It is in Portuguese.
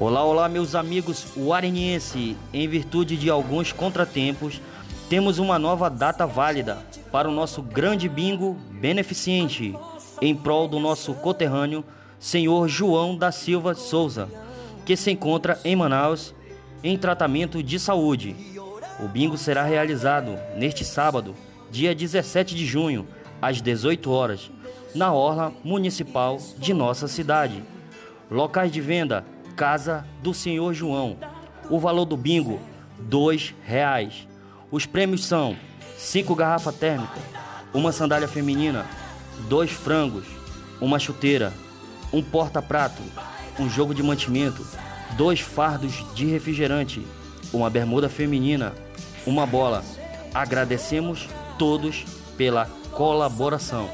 Olá, olá, meus amigos uariniense. Em virtude de alguns contratempos, temos uma nova data válida para o nosso grande bingo beneficente em prol do nosso coterrâneo, senhor João da Silva Souza, que se encontra em Manaus em tratamento de saúde. O bingo será realizado neste sábado, dia 17 de junho, às 18 horas, na orla municipal de nossa cidade. Locais de venda: Casa do Senhor João. O valor do bingo: dois reais. Os prêmios são cinco garrafas térmicas, uma sandália feminina, dois frangos, uma chuteira, um porta-prato, um jogo de mantimento, dois fardos de refrigerante, uma bermuda feminina, uma bola. Agradecemos todos pela colaboração.